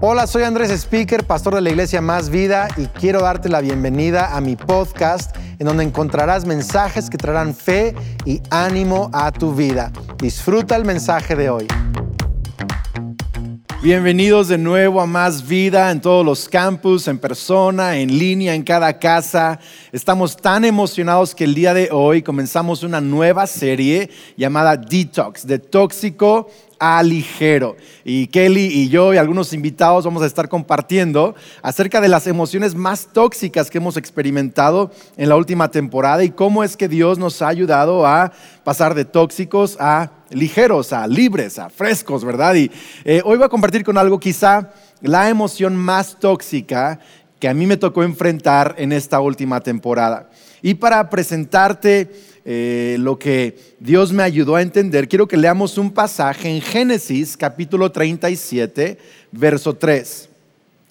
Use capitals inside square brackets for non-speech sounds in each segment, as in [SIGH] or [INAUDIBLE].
Hola, soy Andrés Speaker, pastor de la iglesia Más Vida y quiero darte la bienvenida a mi podcast en donde encontrarás mensajes que traerán fe y ánimo a tu vida. Disfruta el mensaje de hoy. Bienvenidos de nuevo a Más Vida en todos los campus, en persona, en línea, en cada casa. Estamos tan emocionados que el día de hoy comenzamos una nueva serie llamada Detox, de tóxico a ligero. Y Kelly y yo y algunos invitados vamos a estar compartiendo acerca de las emociones más tóxicas que hemos experimentado en la última temporada y cómo es que Dios nos ha ayudado a pasar de tóxicos a ligeros, a libres, a frescos, ¿verdad? Y eh, hoy voy a compartir con algo quizá la emoción más tóxica que a mí me tocó enfrentar en esta última temporada. Y para presentarte eh, lo que Dios me ayudó a entender, quiero que leamos un pasaje en Génesis capítulo 37, verso 3.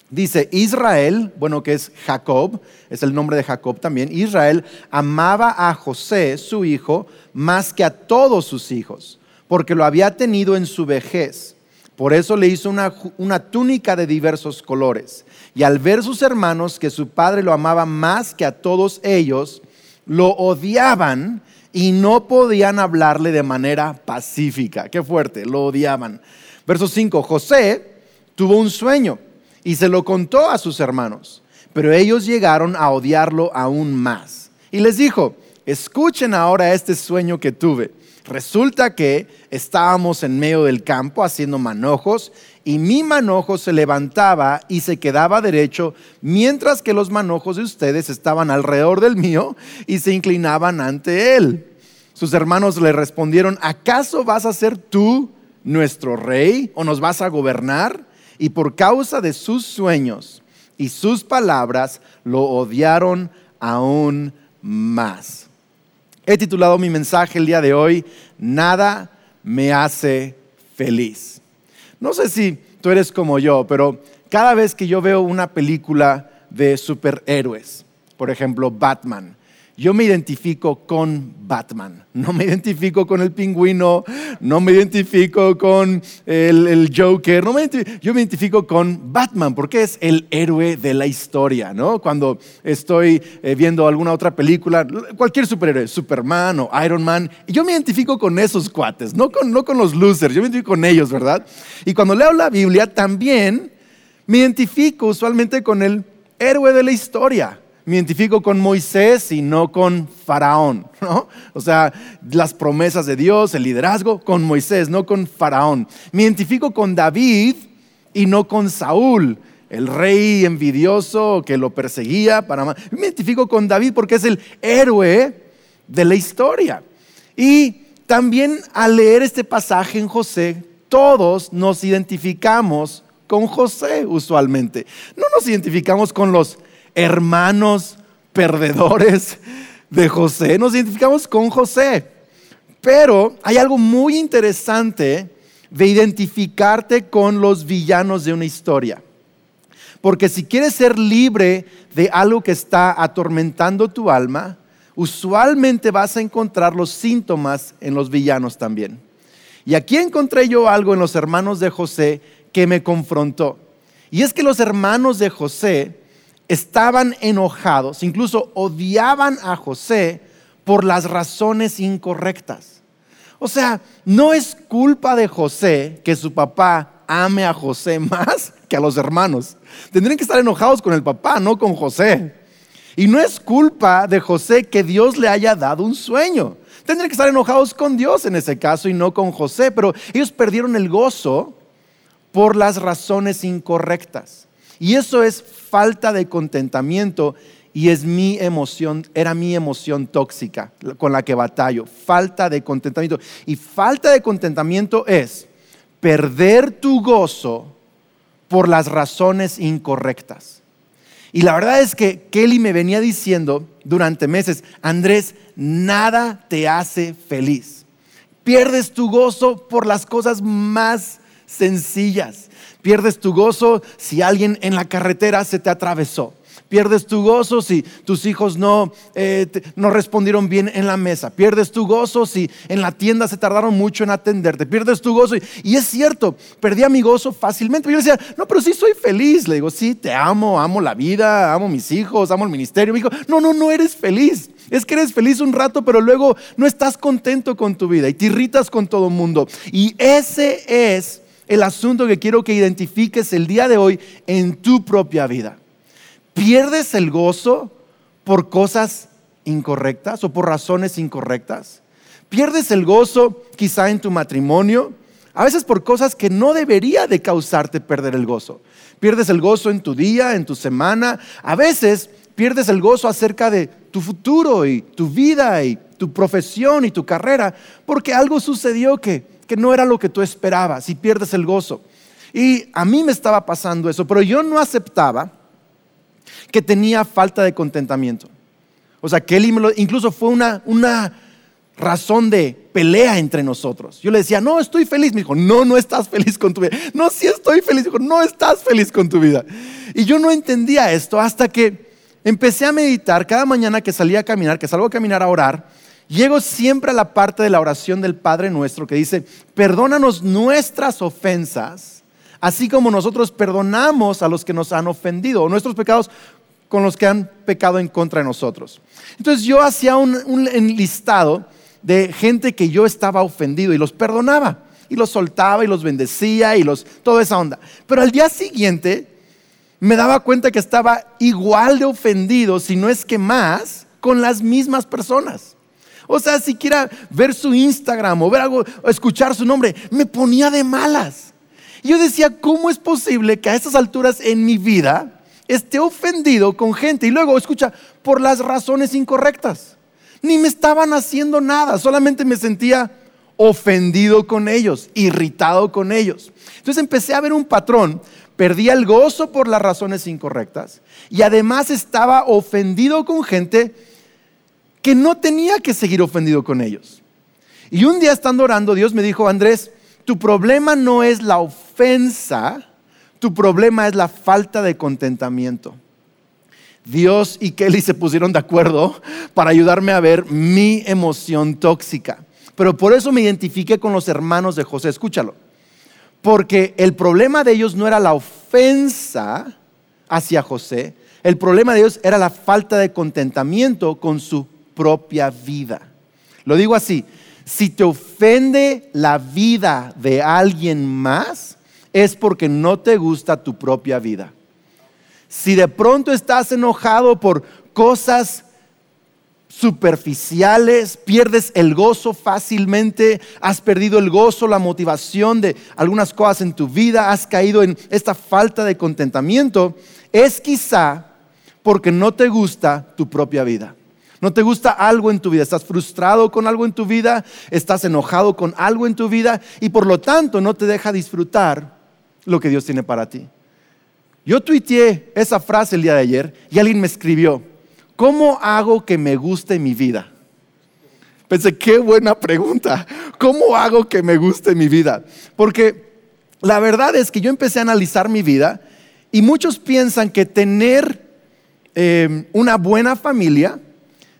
Dice, Israel, bueno, que es Jacob, es el nombre de Jacob también, Israel amaba a José, su hijo, más que a todos sus hijos, porque lo había tenido en su vejez. Por eso le hizo una, una, túnica de diversos colores. Y al ver sus hermanos que su padre lo amaba más que a todos ellos, lo odiaban y no podían hablarle de manera pacífica. Qué fuerte, lo odiaban. Verso 5, José tuvo un sueño y se lo contó a sus hermanos, pero ellos llegaron a odiarlo aún más. Y les dijo, escuchen ahora este sueño que tuve. Resulta que estábamos en medio del campo haciendo manojos y mi manojo se levantaba y se quedaba derecho, mientras que los manojos de ustedes estaban alrededor del mío y se inclinaban ante él. Sus hermanos le respondieron, ¿acaso vas a ser tú nuestro rey o nos vas a gobernar? Y por causa de sus sueños y sus palabras lo odiaron aún más. He titulado mi mensaje el día de hoy, Nada me hace feliz. No sé si tú eres como yo, pero cada vez que yo veo una película de superhéroes, por ejemplo Batman, yo me identifico con Batman, no me identifico con el pingüino, no me identifico con el, Joker, no yo me identifico con Batman porque es el héroe de la historia, ¿no? Cuando estoy eh, viendo alguna otra película, cualquier superhéroe, Superman o Iron Man, yo me identifico con esos cuates, no con, no con los losers, yo me identifico con ellos, ¿verdad? Y cuando leo la Biblia también me identifico usualmente con el héroe de la historia me identifico con Moisés y no con Faraón, [LAUGHS] ¿no? O sea, las promesas de Dios, el liderazgo con Moisés, no con Faraón. Me identifico con David y no con Saúl, el rey envidioso que lo perseguía para Me identifico con David porque es el héroe de la historia. Y también al leer este pasaje en José, todos nos identificamos con José usualmente. No nos identificamos con los hermanos perdedores de José, nos identificamos con José. Pero hay algo muy interesante de identificarte con los villanos de una historia. Porque si quieres ser libre de algo que está atormentando tu alma, usualmente vas a encontrar los síntomas en los villanos también. Y aquí encontré yo algo en los hermanos de José que me confrontó. Y es que los hermanos de José estaban enojados, incluso odiaban a José por las razones incorrectas. O sea, no es culpa de José que su papá ame a José [LAUGHS] más que a los hermanos. Tendrían que estar enojados con el papá, no con José. Y no es culpa de José que Dios le haya dado un sueño. Tendrían que estar enojados con Dios en ese caso y no con José, pero ellos perdieron el gozo por las razones incorrectas. Y eso es falta de contentamiento y es mi emoción, era mi emoción tóxica con la que batallo, falta de contentamiento. Y falta de contentamiento es perder tu gozo por las razones incorrectas. Y la verdad es que Kelly me venía diciendo durante meses, Andrés, nada te hace feliz. Pierdes tu gozo por las cosas más sencillas. Pierdes tu gozo si alguien en la carretera se te atravesó. Pierdes tu gozo si tus hijos no, eh, no respondieron bien en la mesa. Pierdes tu gozo si en la tienda se tardaron mucho en atenderte. Pierdes tu gozo. Y, es cierto, perdí mi gozo fácilmente. Yo decía, no, pero sí soy feliz. Le digo, sí, te amo, amo la vida, amo mis hijos, amo el ministerio. Me dijo, no, no, no eres feliz. Es que eres feliz un rato, pero luego no estás contento con tu vida y te irritas con todo el mundo. Y ese es el asunto que quiero que identifiques el día de hoy en tu propia vida pierdes el gozo por cosas incorrectas o por razones incorrectas. Pierdes el gozo quizá en tu matrimonio, a veces por cosas que no debería de causarte perder el gozo. Pierdes el gozo en tu día, en tu semana, a veces pierdes el gozo acerca de tu futuro y tu vida y tu profesión y tu carrera, porque algo sucedió que, que no era lo que tú esperabas y pierdes el gozo. Y a mí me estaba pasando eso, pero yo no aceptaba que tenía falta de contentamiento. O sea, que él incluso fue una, una razón de pelea entre nosotros. Yo le decía, no, estoy feliz. Me dijo, no, no estás feliz con tu vida. No, sí estoy feliz. Dijo, no estás feliz con tu vida. Y yo no entendía esto hasta que empecé a meditar cada mañana que salía a caminar, que salgo a caminar a orar. Llego siempre a la parte de la oración del Padre nuestro que dice, perdónanos nuestras ofensas, así como nosotros perdonamos a los que nos han ofendido, o nuestros pecados con los que han pecado en contra de nosotros. Entonces yo hacía un, listado de gente que yo estaba ofendido y los perdonaba y los soltaba y los bendecía y los toda esa onda. Pero al día siguiente me daba cuenta que estaba igual de ofendido, si no es que más, con las mismas personas. O sea, siquiera ver su Instagram o ver algo, o escuchar su nombre, me ponía de malas. Yo decía, ¿cómo es posible que a estas alturas en mi vida esté ofendido con gente y luego, escucha, por las razones incorrectas. Ni me estaban haciendo nada, solamente me sentía ofendido con ellos, irritado con ellos. Entonces empecé a ver un patrón, perdía el gozo por las razones incorrectas y además estaba ofendido con gente que no tenía que seguir ofendido con ellos. Y un día estando orando, Dios me dijo, Andrés, tu problema no es la ofensa, tu problema es la falta de contentamiento. Dios y Kelly se pusieron de acuerdo para ayudarme a ver mi emoción tóxica. Pero por eso me identifiqué con los hermanos de José. Escúchalo. Porque el problema de ellos no era la ofensa hacia José. El problema de ellos era la falta de contentamiento con su propia vida. Lo digo así. Si te ofende la vida de alguien más, es porque no te gusta tu propia vida. Si de pronto estás enojado por cosas superficiales, pierdes el gozo fácilmente, has perdido el gozo, la motivación de algunas cosas en tu vida, has caído en esta falta de contentamiento, es quizá porque no te gusta tu propia vida. No te gusta algo en tu vida, estás frustrado con algo en tu vida, estás enojado con algo en tu vida y por lo tanto no te deja disfrutar lo que Dios tiene para ti. Yo tuiteé esa frase el día de ayer y alguien me escribió, ¿cómo hago que me guste mi vida? Pensé, qué buena pregunta. ¿Cómo hago que me guste mi vida? Porque la verdad es que yo empecé a analizar mi vida y muchos piensan que tener em, una buena familia,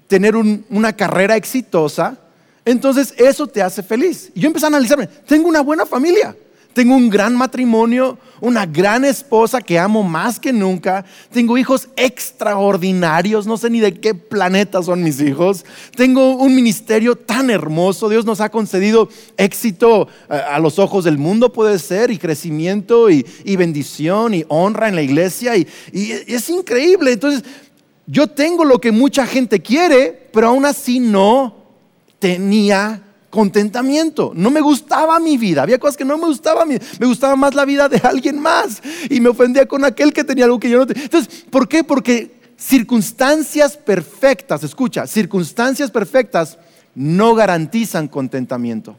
tener una carrera exitosa, entonces eso te hace feliz. Y yo empecé a analizarme, tengo una buena familia. Tengo un gran matrimonio, una gran esposa que amo más que nunca. Tengo hijos extraordinarios, no sé ni de qué planeta son mis hijos. Tengo un ministerio tan hermoso. Dios nos ha concedido éxito eh, a los ojos del mundo, puede ser, y crecimiento y, bendición y honra en la iglesia. y es increíble. Entonces, yo tengo lo que mucha gente quiere, pero aún así no tenía contentamiento. No me gustaba mi vida. Había cosas que no me gustaban. Me gustaba más la vida de alguien más. Y me ofendía con aquel que tenía algo que yo no tenía. Entonces, ¿por qué? Porque circunstancias perfectas, escucha, circunstancias perfectas no garantizan contentamiento.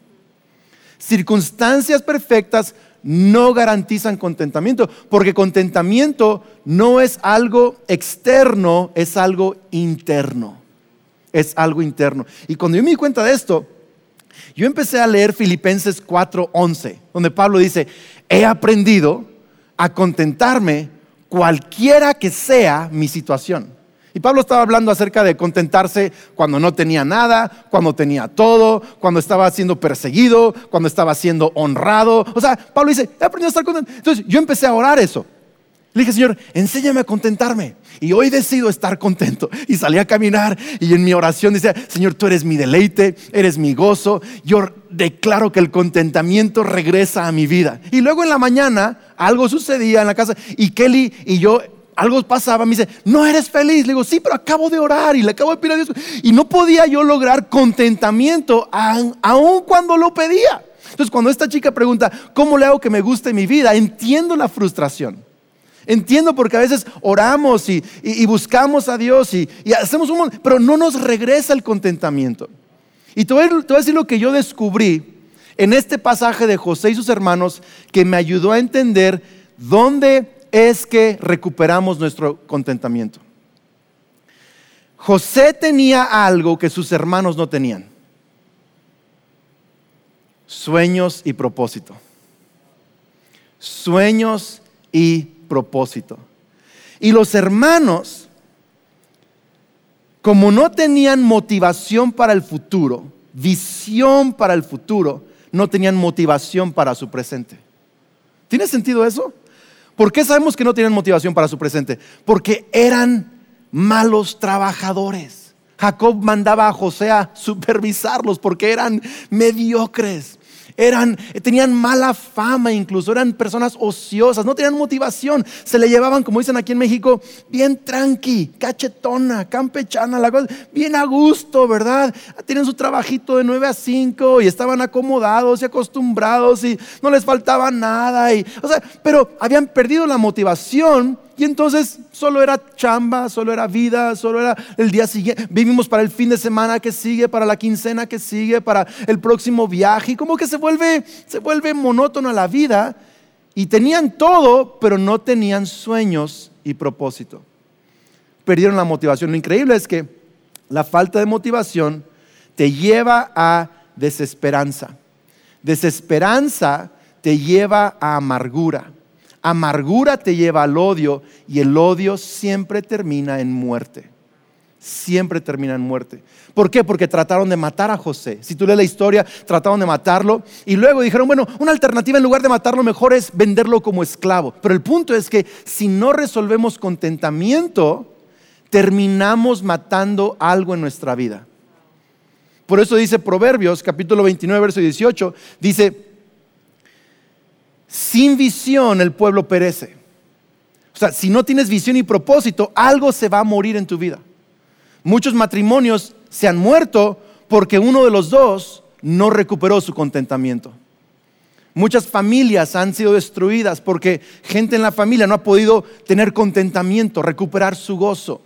Circunstancias perfectas no garantizan contentamiento, porque contentamiento no es algo externo, es algo interno. Es algo interno. Y cuando yo me di cuenta de esto, yo empecé a leer Filipenses 4:11, donde Pablo dice, he aprendido a contentarme cualquiera que sea mi situación. Y Pablo estaba hablando acerca de contentarse cuando no tenía nada, cuando tenía todo, cuando estaba siendo perseguido, cuando estaba siendo honrado. O sea, Pablo dice, he aprendido a estar contento. Entonces yo empecé a orar eso. Le dije, Señor, enséñame a contentarme. Y hoy decido estar contento. Y salí a caminar y en mi oración decía, Señor, tú eres mi deleite, eres mi gozo. Yo declaro que el contentamiento regresa a mi vida. Y luego en la mañana algo sucedía en la casa y Kelly y yo algo pasaba, me dice, no eres feliz. Le digo, sí, pero acabo de orar y le acabo de pedir a Dios. Y no podía yo lograr contentamiento aun cuando lo pedía. Entonces, cuando esta chica pregunta, ¿cómo le hago que me guste mi vida? Entiendo la frustración. Entiendo porque a veces oramos y, buscamos a Dios y, hacemos un pero no nos regresa el contentamiento. Y te voy a decir lo que yo descubrí en este pasaje de José y sus hermanos que me ayudó a entender dónde es que recuperamos nuestro contentamiento. José tenía algo que sus hermanos no tenían. Sueños y propósito. Sueños y propósito. Y los hermanos, como no tenían motivación para el futuro, visión para el futuro, no tenían motivación para su presente. ¿Tiene sentido eso? ¿Por qué sabemos que no tenían motivación para su presente? Porque eran malos trabajadores. Jacob mandaba a José a supervisarlos porque eran mediocres eran, tenían mala fama incluso, eran personas ociosas, no tenían motivación, se le llevaban, como dicen aquí en México, bien tranqui, cachetona, campechana, la cosa, bien a gusto, ¿verdad? Tienen su trabajito de 9 a 5 y estaban acomodados y acostumbrados y no les faltaba nada, y, o sea, pero habían perdido la motivación y entonces solo era chamba, solo era vida, solo era el día siguiente. Vivimos para el fin de semana que sigue, para la quincena que sigue, para el próximo viaje. Y como que se vuelve, se vuelve monótona la vida. Y tenían todo, pero no tenían sueños y propósito. Perdieron la motivación. Lo increíble es que la falta de motivación te lleva a desesperanza. Desesperanza te lleva a amargura. Amargura te lleva al odio y el odio siempre termina en muerte. Siempre termina en muerte. ¿Por qué? Porque trataron de matar a José. Si tú lees la historia, trataron de matarlo y luego dijeron, bueno, una alternativa en lugar de matarlo mejor es venderlo como esclavo. Pero el punto es que si no resolvemos contentamiento, terminamos matando algo en nuestra vida. Por eso dice Proverbios capítulo 29, verso 18, dice, sin visión el pueblo perece. O sea, si no tienes visión y propósito, algo se va a morir en tu vida. Muchos matrimonios se han muerto porque uno de los dos no recuperó su contentamiento. Muchas familias han sido destruidas porque gente en la familia no ha podido tener contentamiento, recuperar su gozo.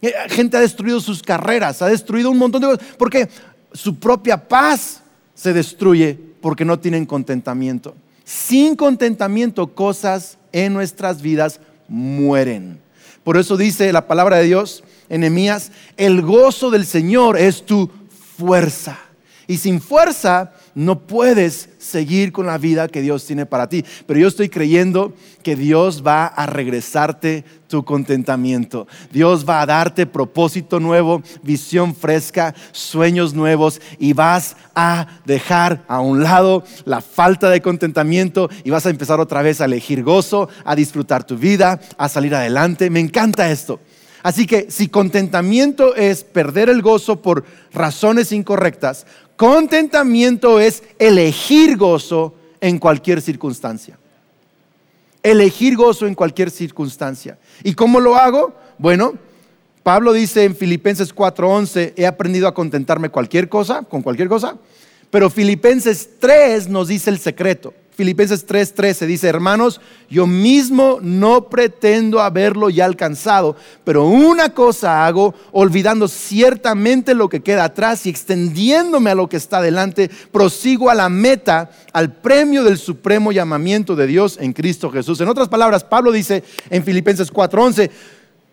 Eh, gente ha destruido sus carreras, ha destruido un montón de cosas porque su propia paz se destruye porque no tienen contentamiento. Sin contentamiento cosas en nuestras vidas mueren. Por eso dice la palabra de Dios en Nehemías, el gozo del Señor es tu fuerza. Y sin fuerza no puedes seguir con la vida que Dios tiene para ti. Pero yo estoy creyendo que Dios va a regresarte tu contentamiento. Dios va a darte propósito nuevo, visión fresca, sueños nuevos y vas a dejar a un lado la falta de contentamiento y vas a empezar otra vez a elegir gozo, a disfrutar tu vida, a salir adelante. Me encanta esto. Así que si contentamiento es perder el gozo por razones incorrectas, Contentamiento es elegir gozo en cualquier circunstancia. Elegir gozo en cualquier circunstancia. ¿Y cómo lo hago? Bueno, Pablo dice en Filipenses 4:11, he aprendido a contentarme cualquier cosa, con cualquier cosa, pero Filipenses 3 nos dice el secreto. Filipenses 3:13 dice, hermanos, yo mismo no pretendo haberlo ya alcanzado, pero una cosa hago, olvidando ciertamente lo que queda atrás y extendiéndome a lo que está delante, prosigo a la meta, al premio del supremo llamamiento de Dios en Cristo Jesús. En otras palabras, Pablo dice en Filipenses 4:11,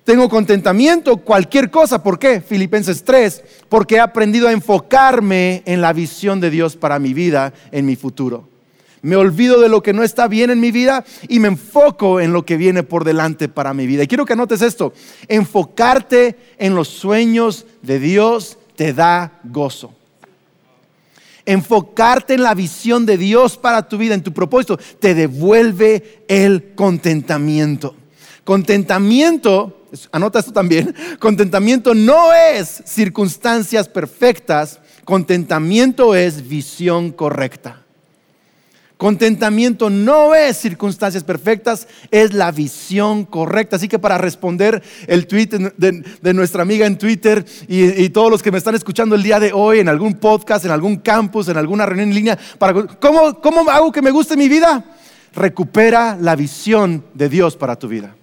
tengo contentamiento, cualquier cosa. ¿Por qué? Filipenses 3, porque he aprendido a enfocarme en la visión de Dios para mi vida, en mi futuro. Me olvido de lo que no está bien en mi vida y me enfoco en lo que viene por delante para mi vida. Y quiero que anotes esto, enfocarte en los sueños de Dios te da gozo. Enfocarte en la visión de Dios para tu vida, en tu propósito, te devuelve el contentamiento. Contentamiento, anota esto también, [LAUGHS] contentamiento no es circunstancias perfectas, contentamiento es visión correcta. Contentamiento no es circunstancias perfectas, es la visión correcta. Así que para responder el tweet de, nuestra amiga en Twitter y, todos los que me están escuchando el día de hoy en algún podcast, en algún campus, en alguna reunión en línea, para, ¿cómo, ¿cómo hago que me guste mi vida? Recupera la visión de Dios para tu vida.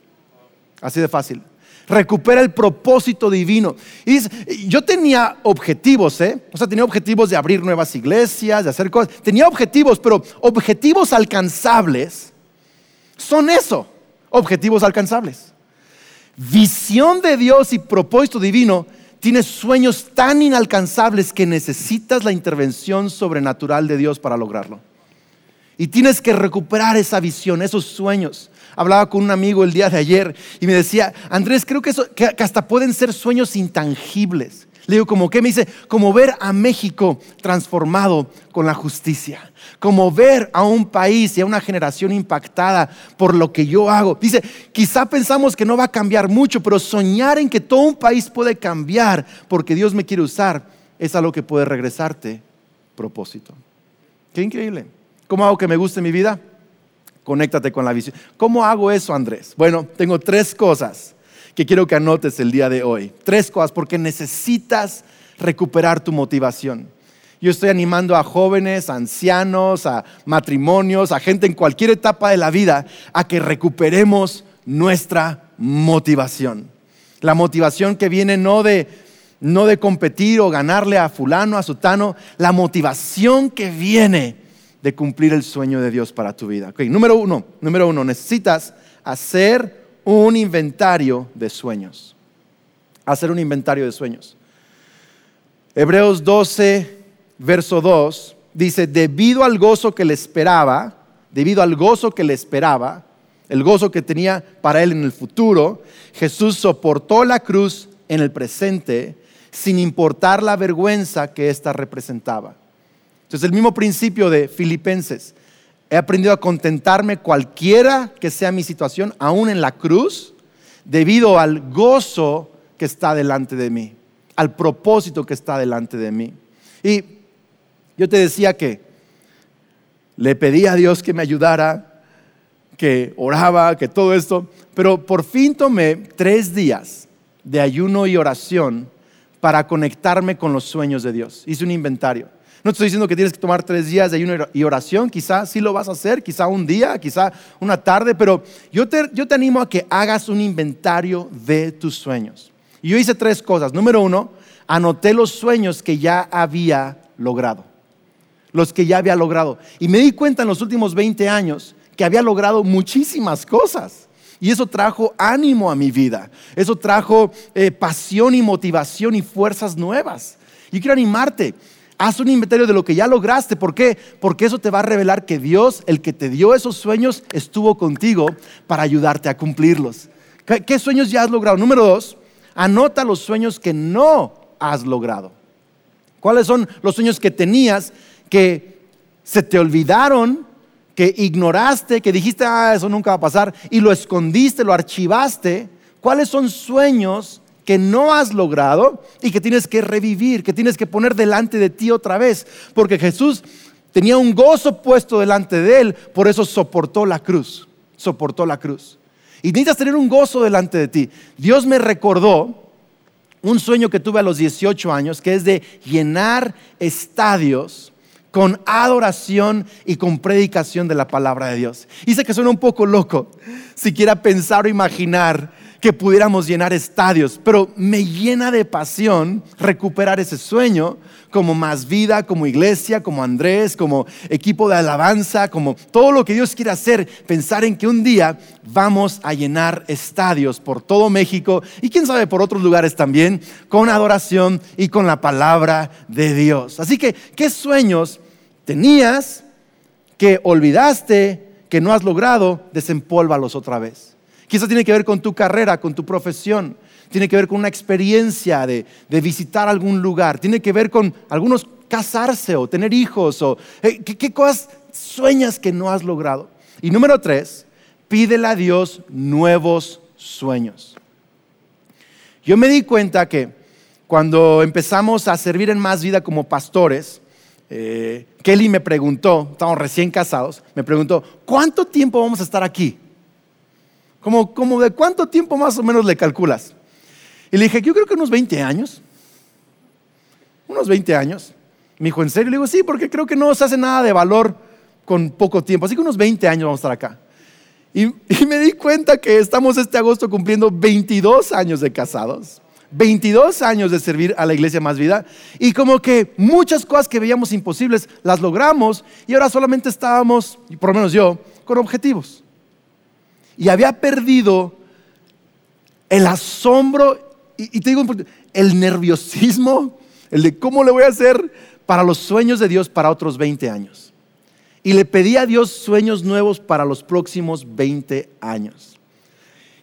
Así de fácil recupera el propósito divino. Y yo tenía objetivos, ¿eh? O sea, tenía objetivos de abrir nuevas iglesias, de hacer cosas. Tenía objetivos, pero objetivos alcanzables son eso, objetivos alcanzables. Visión de Dios y propósito divino tienes sueños tan inalcanzables que necesitas la intervención sobrenatural de Dios para lograrlo. Y tienes que recuperar esa visión, esos sueños. Hablaba con un amigo el día de ayer y me decía, Andrés, creo que, eso, que, hasta pueden ser sueños intangibles. Le digo, ¿como qué? Me dice, como ver a México transformado con la justicia. Como ver a un país y a una generación impactada por lo que yo hago. Dice, quizá pensamos que no va a cambiar mucho, pero soñar en que todo un país puede cambiar porque Dios me quiere usar es algo que puede regresarte propósito. Qué increíble. ¿Cómo hago que me guste mi vida? Conéctate con la visión. ¿Cómo hago eso, Andrés? Bueno, tengo tres cosas que quiero que anotes el día de hoy. Tres cosas, porque necesitas recuperar tu motivación. Yo estoy animando a jóvenes, a ancianos, a matrimonios, a gente en cualquier etapa de la vida a que recuperemos nuestra motivación. La motivación que viene no de, no de competir o ganarle a fulano, a sutano, la motivación que viene de cumplir el sueño de Dios para tu vida. número uno, número uno, necesitas hacer un inventario de sueños. Hacer un inventario de sueños. Hebreos 12, verso 2, dice, debido al gozo que le esperaba, debido al gozo que le esperaba, el gozo que tenía para él en el futuro, Jesús soportó la cruz en el presente sin importar la vergüenza que ésta representaba. Entonces, el mismo principio de Filipenses. He aprendido a contentarme cualquiera que sea mi situación, aún en la cruz, debido al gozo que está delante de mí, al propósito que está delante de mí. Y yo te decía que le pedí a Dios que me ayudara, que oraba, que todo esto, pero por fin tomé tres días de ayuno y oración para conectarme con los sueños de Dios. Hice un inventario. No estoy diciendo que tienes que tomar tres días de ayuno y oración, quizá sí lo vas a hacer, quizá un día, quizá una tarde, pero yo te, yo te animo a que hagas un inventario de tus sueños. Y yo hice tres cosas. Número uno, anoté los sueños que ya había logrado. Los que ya había logrado. Y me di cuenta en los últimos 20 años que había logrado muchísimas cosas. Y eso trajo ánimo a mi vida. Eso trajo eh, pasión y motivación y fuerzas nuevas. Y quiero animarte. Haz un inventario de lo que ya lograste. ¿Por qué? Porque eso te va a revelar que Dios, el que te dio esos sueños, estuvo contigo para ayudarte a cumplirlos. ¿Qué, sueños ya has logrado? Número dos, anota los sueños que no has logrado. ¿Cuáles son los sueños que tenías que se te olvidaron, que ignoraste, que dijiste, ah, eso nunca va a pasar, y lo escondiste, lo archivaste? ¿Cuáles son sueños que no has logrado y que tienes que revivir, que tienes que poner delante de ti otra vez. Porque Jesús tenía un gozo puesto delante de él, por eso soportó la cruz, soportó la cruz. Y necesitas tener un gozo delante de ti. Dios me recordó un sueño que tuve a los 18 años, que es de llenar estadios con adoración y con predicación de la palabra de Dios. Y sé que suena un poco loco, siquiera pensar o imaginar que pudiéramos llenar estadios, pero me llena de pasión recuperar ese sueño como más vida, como iglesia, como Andrés, como equipo de alabanza, como todo lo que Dios quiere hacer, pensar en que un día vamos a llenar estadios por todo México y quién sabe por otros lugares también, con adoración y con la palabra de Dios. Así que, ¿qué sueños tenías que olvidaste, que no has logrado, desempólvalos otra vez. Quizás tiene que ver con tu carrera, con tu profesión, tiene que ver con una experiencia de, visitar algún lugar, tiene que ver con algunos casarse o tener hijos o ¿qué, ¿qué, cosas sueñas que no has logrado. Y número tres, pídele a Dios nuevos sueños. Yo me di cuenta que cuando empezamos a servir en más vida como pastores, eh, Kelly me preguntó, estamos recién casados, me preguntó, ¿cuánto tiempo vamos a estar aquí? Como, como de cuánto tiempo más o menos le calculas. Y le dije, yo creo que unos 20 años. Unos 20 años. Me dijo, ¿en serio? Le digo, sí, porque creo que no se hace nada de valor con poco tiempo. Así que unos 20 años vamos a estar acá. Y, [LAUGHS] y me di cuenta que estamos este agosto cumpliendo 22 años de casados. 22 años de servir a la iglesia Más Vida y como que muchas cosas que veíamos imposibles las logramos y ahora solamente estábamos, por lo menos yo, con objetivos. Y había perdido el asombro y, te digo, el nerviosismo, el de cómo le voy a hacer para los sueños de Dios para otros 20 años. Y le pedí a Dios sueños nuevos para los próximos 20 años.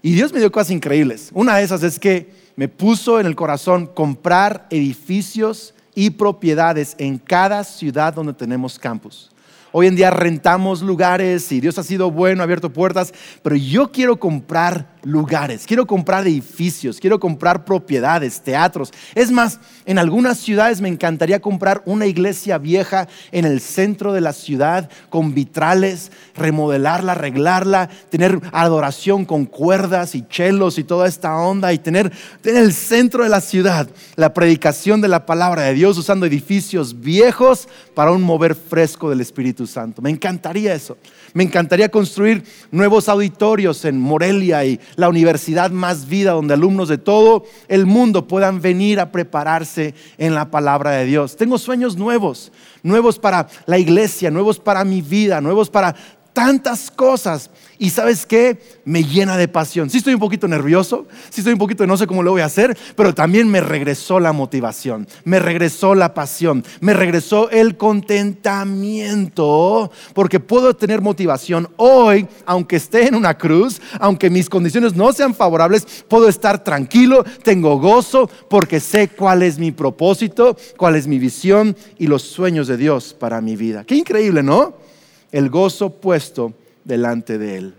Y Dios me dio cosas increíbles. Una de esas es que me puso en el corazón comprar edificios y propiedades en cada ciudad donde tenemos campus. Hoy en día rentamos lugares y Dios ha sido bueno, ha abierto puertas, pero yo quiero comprar lugares, quiero comprar edificios, quiero comprar propiedades, teatros. Es más, en algunas ciudades me encantaría comprar una iglesia vieja en el centro de la ciudad con vitrales, remodelarla, arreglarla, tener adoración con cuerdas y chelos y toda esta onda y tener en el centro de la ciudad la predicación de la palabra de Dios usando edificios viejos para un mover fresco del Espíritu Santo. Me encantaría eso. Me encantaría construir nuevos auditorios en Morelia y la Universidad Más Vida, donde alumnos de todo el mundo puedan venir a prepararse en la palabra de Dios. Tengo sueños nuevos, nuevos para la iglesia, nuevos para mi vida, nuevos para tantas cosas. Y sabes qué? Me llena de pasión. Sí estoy un poquito nervioso, sí estoy un poquito no sé cómo lo voy a hacer, pero también me regresó la motivación, me regresó la pasión, me regresó el contentamiento, porque puedo tener motivación hoy, aunque esté en una cruz, aunque mis condiciones no sean favorables, puedo estar tranquilo, tengo gozo, porque sé cuál es mi propósito, cuál es mi visión y los sueños de Dios para mi vida. Qué increíble, ¿no? El gozo puesto delante de Él.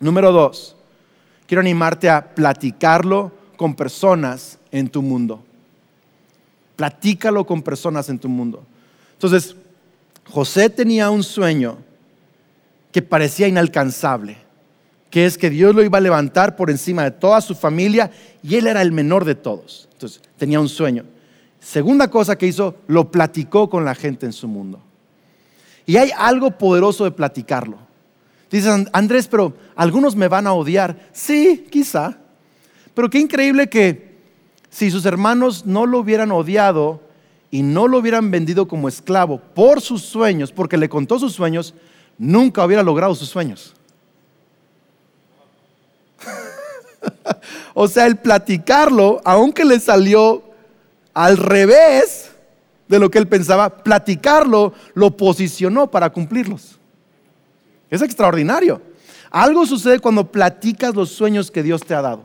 Número dos, quiero animarte a platicarlo con personas en tu mundo. Platícalo con personas en tu mundo. Entonces, José tenía un sueño que parecía inalcanzable, que es que Dios lo iba a levantar por encima de toda su familia y él era el menor de todos. Entonces, tenía un sueño. Segunda cosa que hizo, lo platicó con la gente en su mundo. Y hay algo poderoso de platicarlo. Dices, Andrés, pero algunos me van a odiar. Sí, quizá. Pero qué increíble que si sus hermanos no lo hubieran odiado y no lo hubieran vendido como esclavo por sus sueños, porque le contó sus sueños, nunca hubiera logrado sus sueños. [LAUGHS] o sea, el platicarlo, aunque le salió al revés, de lo que él pensaba, platicarlo lo posicionó para cumplirlos. Es extraordinario. Algo sucede cuando platicas los sueños que Dios te ha dado.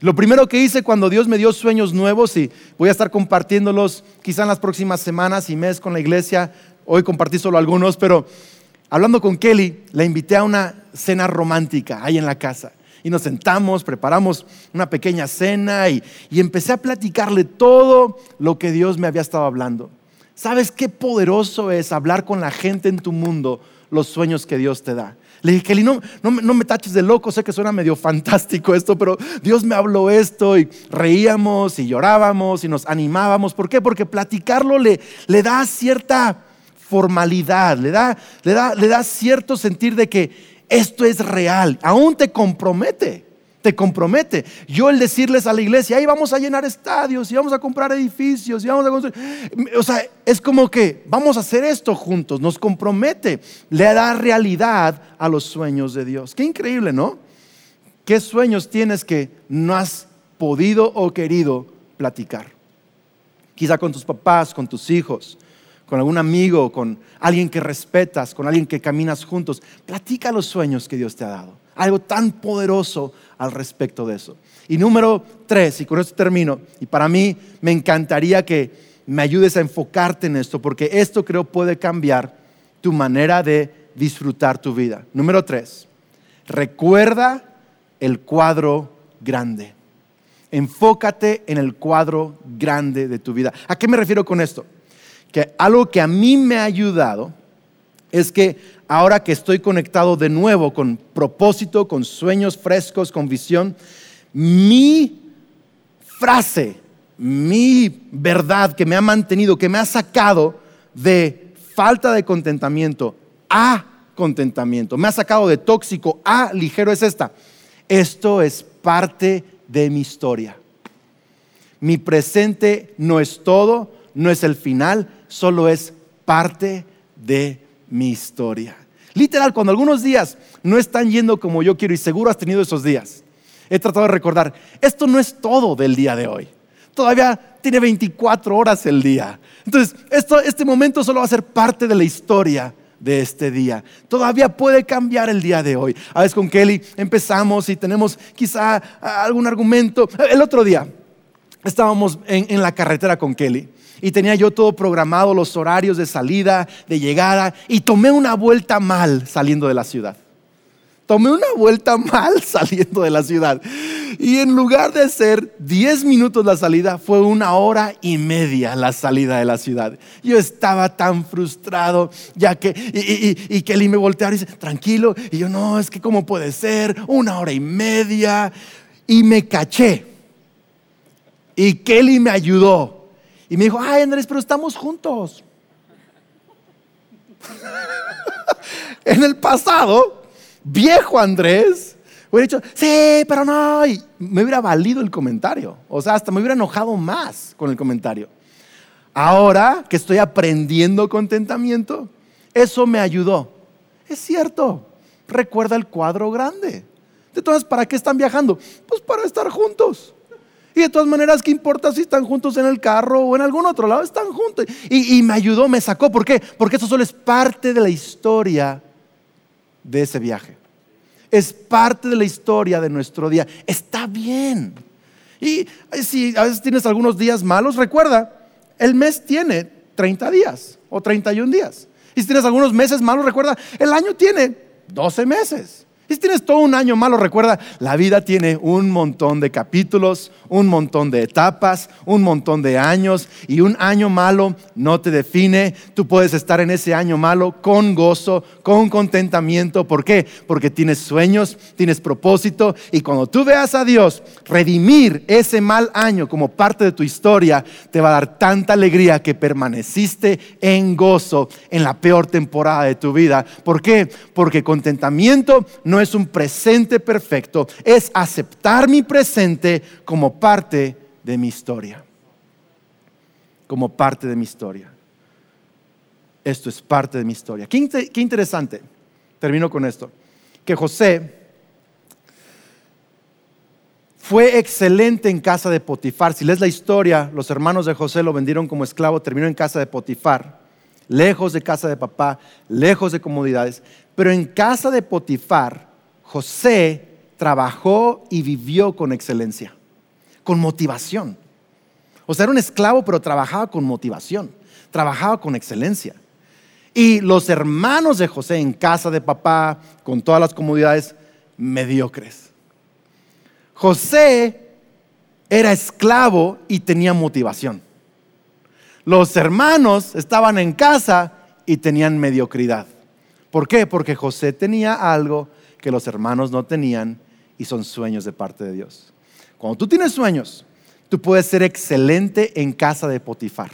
Lo primero que hice cuando Dios me dio sueños nuevos y voy a estar compartiéndolos quizá en las próximas semanas y meses con la iglesia, hoy compartí solo algunos, pero hablando con Kelly, la invité a una cena romántica ahí en la casa y nos sentamos, preparamos una pequeña cena y, empecé a platicarle todo lo que Dios me había estado hablando. ¿Sabes qué poderoso es hablar con la gente en tu mundo los sueños que Dios te da? Le dije, Kelly, no, no, me taches de loco, sé que suena medio [LAUGHS] fantástico esto, pero Dios me habló esto y reíamos y llorábamos y nos animábamos. ¿Por qué? Porque platicarlo le, le da cierta formalidad, le da, le, da, le da cierto sentir de que esto es real, aún te compromete, te compromete. Yo el decirles a la iglesia, ahí vamos a llenar estadios y vamos a comprar edificios y vamos a construir, o sea, es como que vamos a hacer esto juntos, nos compromete, le da realidad a los sueños de Dios. Qué increíble, ¿no? ¿Qué sueños tienes que no has podido o querido platicar? Quizá con tus papás, con tus hijos, con algún amigo, con alguien que respetas, con alguien que caminas juntos. Platica los sueños que Dios te ha dado. Algo tan poderoso al respecto de eso. Y número tres, y con esto termino, y para mí me encantaría que me ayudes a enfocarte en esto, porque esto creo puede cambiar tu manera de disfrutar tu vida. Número tres, recuerda el cuadro grande. Enfócate en el cuadro grande de tu vida. ¿A qué me refiero con esto? Que algo que a mí me ha ayudado es que ahora que estoy conectado de nuevo con propósito, con sueños frescos, con visión, mi frase, mi verdad que me ha mantenido, que me ha sacado de falta de contentamiento a contentamiento, me ha sacado de tóxico a ligero es esta. Esto es parte de mi historia. Mi presente no es todo, no es el final, solo es parte de mi historia. Literal, cuando algunos días no están yendo como yo quiero y seguro has tenido esos días, he tratado de recordar, esto no es todo del día de hoy. Todavía tiene 24 horas el día. Entonces, este momento solo va a ser parte de la historia de este día. Todavía puede cambiar el día de hoy. A veces con Kelly empezamos y tenemos quizá algún argumento. El otro día estábamos en, la carretera con Kelly y tenía yo todo programado, los horarios de salida, de llegada, y tomé una vuelta mal saliendo de la ciudad. Tomé una vuelta mal [LAUGHS] saliendo de la ciudad. Y en lugar de ser 10 minutos la salida, fue una hora y media la salida de la ciudad. Yo estaba tan frustrado, ya que, y, Kelly me voltea y dice, tranquilo. Y yo, no, es que cómo puede ser, una hora y media. Y me caché. Y Kelly me ayudó. Y me dijo, ay Andrés, pero estamos juntos. [LAUGHS] en el pasado, viejo Andrés Hubiera dicho, sí, pero no. Y me hubiera valido el comentario. O sea, hasta me hubiera enojado más con el comentario. Ahora que estoy aprendiendo contentamiento, eso me ayudó. Es cierto, recuerda el cuadro grande. Entonces, ¿para qué están viajando? Pues para estar juntos. Y de todas maneras, ¿qué importa si están juntos en el carro o en algún otro lado? Están juntos. Y, me ayudó, me sacó. ¿Por qué? Porque eso solo es parte de la historia de ese viaje es parte de la historia de nuestro día. Está bien. Y si a veces tienes algunos días malos, recuerda, el mes tiene 30 días o 31 días. Y si tienes algunos meses malos, recuerda, el año tiene 12 meses. Si tienes todo un año malo, recuerda, la vida tiene un montón de capítulos, un montón de etapas, un montón de años y un año malo no te define. Tú puedes estar en ese año malo con gozo, con contentamiento. ¿Por qué? Porque tienes sueños, tienes propósito y cuando tú veas a Dios redimir ese mal año como parte de tu historia, te va a dar tanta alegría que permaneciste en gozo en la peor temporada de tu vida. ¿Por qué? Porque contentamiento no no es un presente perfecto, es aceptar mi presente como parte de mi historia. Como parte de mi historia. Esto es parte de mi historia. Qué, interesante, termino con esto, que José fue excelente en casa de Potifar. Si lees la historia, los hermanos de José lo vendieron como esclavo, terminó en casa de Potifar, lejos de casa de papá, lejos de comodidades. Pero en casa de Potifar, José trabajó y vivió con excelencia, con motivación. O sea, era un esclavo, pero trabajaba con motivación, trabajaba con excelencia. Y los hermanos de José en casa de papá, con todas las comodidades, mediocres. José era esclavo y tenía motivación. Los hermanos estaban en casa y tenían mediocridad. ¿Por qué? Porque José tenía algo que los hermanos no tenían y son sueños de parte de Dios. Cuando tú tienes sueños, tú puedes ser excelente en casa de Potifar.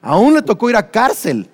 Aún le tocó ir a cárcel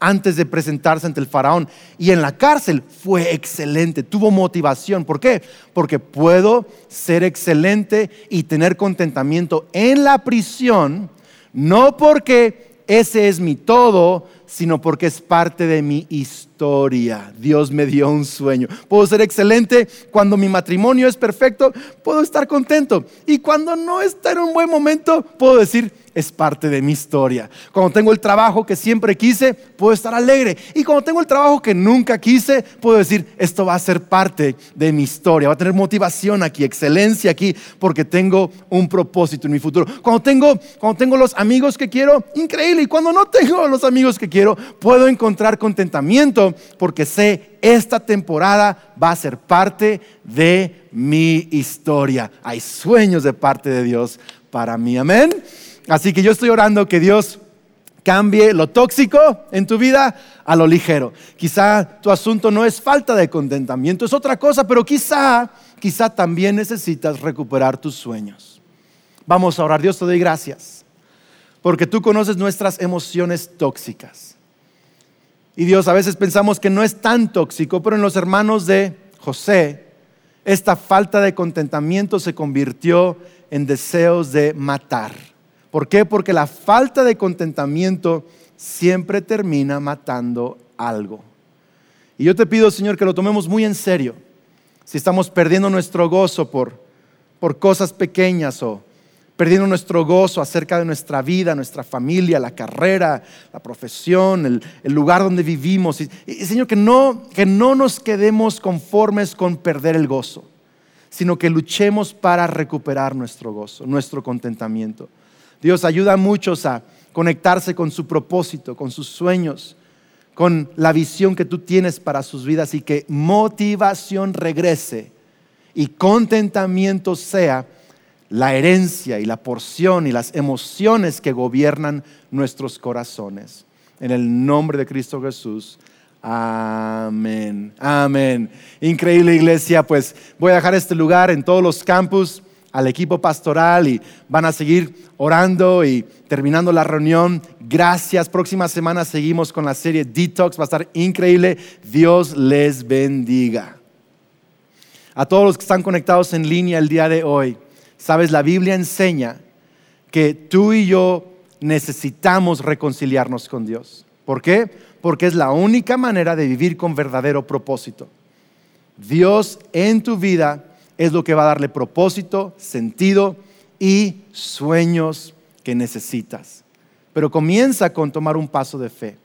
antes de presentarse ante el faraón. Y en la cárcel fue excelente, tuvo motivación. ¿Por qué? Porque puedo ser excelente y tener contentamiento en la prisión, no porque ese es mi todo, sino porque es parte de mi historia. Dios me dio un sueño. Puedo ser excelente cuando mi matrimonio es perfecto, puedo estar contento. Y cuando no está en un buen momento, puedo decir, es parte de mi historia. Cuando tengo el trabajo que siempre quise, puedo estar alegre. Y cuando tengo el trabajo que nunca quise, puedo decir, esto va a ser parte de mi historia. Va a tener motivación aquí, excelencia aquí, porque tengo un propósito en mi futuro. Cuando tengo, cuando tengo los amigos que quiero, increíble. Y cuando no tengo los amigos que quiero, puedo encontrar contentamiento porque sé esta temporada va a ser parte de mi historia. Hay sueños de parte de Dios para mí. Amén. Así que yo estoy orando que Dios cambie lo tóxico en tu vida a lo ligero. Quizá tu asunto no es falta de contentamiento, es otra cosa, pero quizá, quizá también necesitas recuperar tus sueños. Vamos a orar. Dios te doy gracias, porque tú conoces nuestras emociones tóxicas. Y Dios, a veces pensamos que no es tan tóxico, pero en los hermanos de José, esta falta de contentamiento se convirtió en deseos de matar. ¿Por qué? Porque la falta de contentamiento siempre termina matando algo. Y yo te pido, Señor, que lo tomemos muy en serio. Si estamos perdiendo nuestro gozo por, por cosas pequeñas o perdiendo nuestro gozo acerca de nuestra vida, nuestra familia, la carrera, la profesión, el, lugar donde vivimos. Y, Señor, que no, que no nos quedemos conformes con perder el gozo sino que luchemos para recuperar nuestro gozo, nuestro contentamiento. Dios ayuda a muchos a conectarse con su propósito, con sus sueños, con la visión que tú tienes para sus vidas y que motivación regrese y contentamiento sea la herencia y la porción y las emociones que gobiernan nuestros corazones. En el nombre de Cristo Jesús. Amén, amén. Increíble iglesia, pues voy a dejar este lugar en todos los campus al equipo pastoral y van a seguir orando y terminando la reunión. Gracias. Próxima semana seguimos con la serie Detox. Va a estar increíble. Dios les bendiga. A todos los que están conectados en línea el día de hoy, sabes, la Biblia enseña que tú y yo necesitamos reconciliarnos con Dios. ¿Por qué? porque es la única manera de vivir con verdadero propósito. Dios en tu vida es lo que va a darle propósito, sentido y sueños que necesitas. Pero comienza con tomar un paso de fe.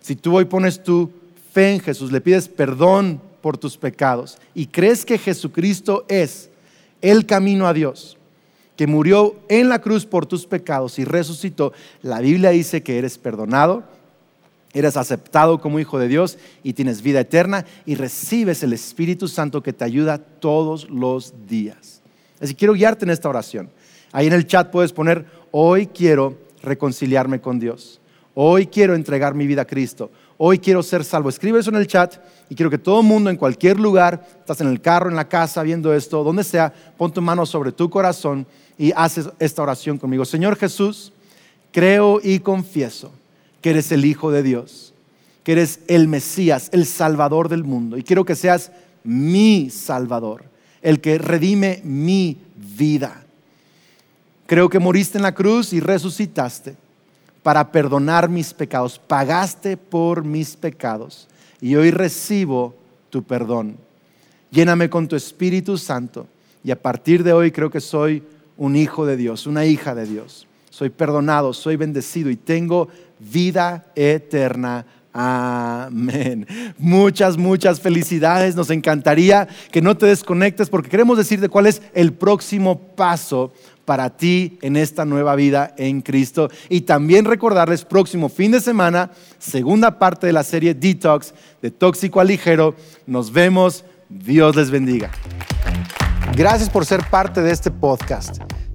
Si tú hoy pones tu fe en Jesús, le pides perdón por tus pecados y crees que Jesucristo es el camino a Dios, que murió en la cruz por tus pecados y resucitó, la Biblia dice que eres perdonado, eres aceptado como hijo de Dios y tienes vida eterna y recibes el Espíritu Santo que te ayuda todos los días. Así quiero guiarte en esta oración. Ahí en el chat puedes poner, hoy quiero reconciliarme con Dios. Hoy quiero entregar mi vida a Cristo. Hoy quiero ser salvo. Escribe eso en el chat y quiero que todo el mundo en cualquier lugar, estás en el carro, en la casa, viendo esto, donde sea, pon tu mano sobre tu corazón y haces esta oración conmigo. Señor Jesús, creo y confieso que eres el Hijo de Dios, que eres el Mesías, el Salvador del mundo. Y quiero que seas mi Salvador, el que redime mi vida. Creo que moriste en la cruz y resucitaste para perdonar mis pecados. Pagaste por mis pecados y hoy recibo tu perdón. Lléname con tu Espíritu Santo y a partir de hoy creo que soy un hijo de Dios, una hija de Dios. Soy perdonado, soy bendecido y tengo vida eterna. Amén. Muchas, muchas felicidades. Nos encantaría que no te desconectes porque queremos decirte cuál es el próximo paso para ti en esta nueva vida en Cristo. Y también recordarles, próximo fin de semana, segunda parte de la serie Detox, de Tóxico a Ligero. Nos vemos. Dios les bendiga. Gracias por ser parte de este podcast.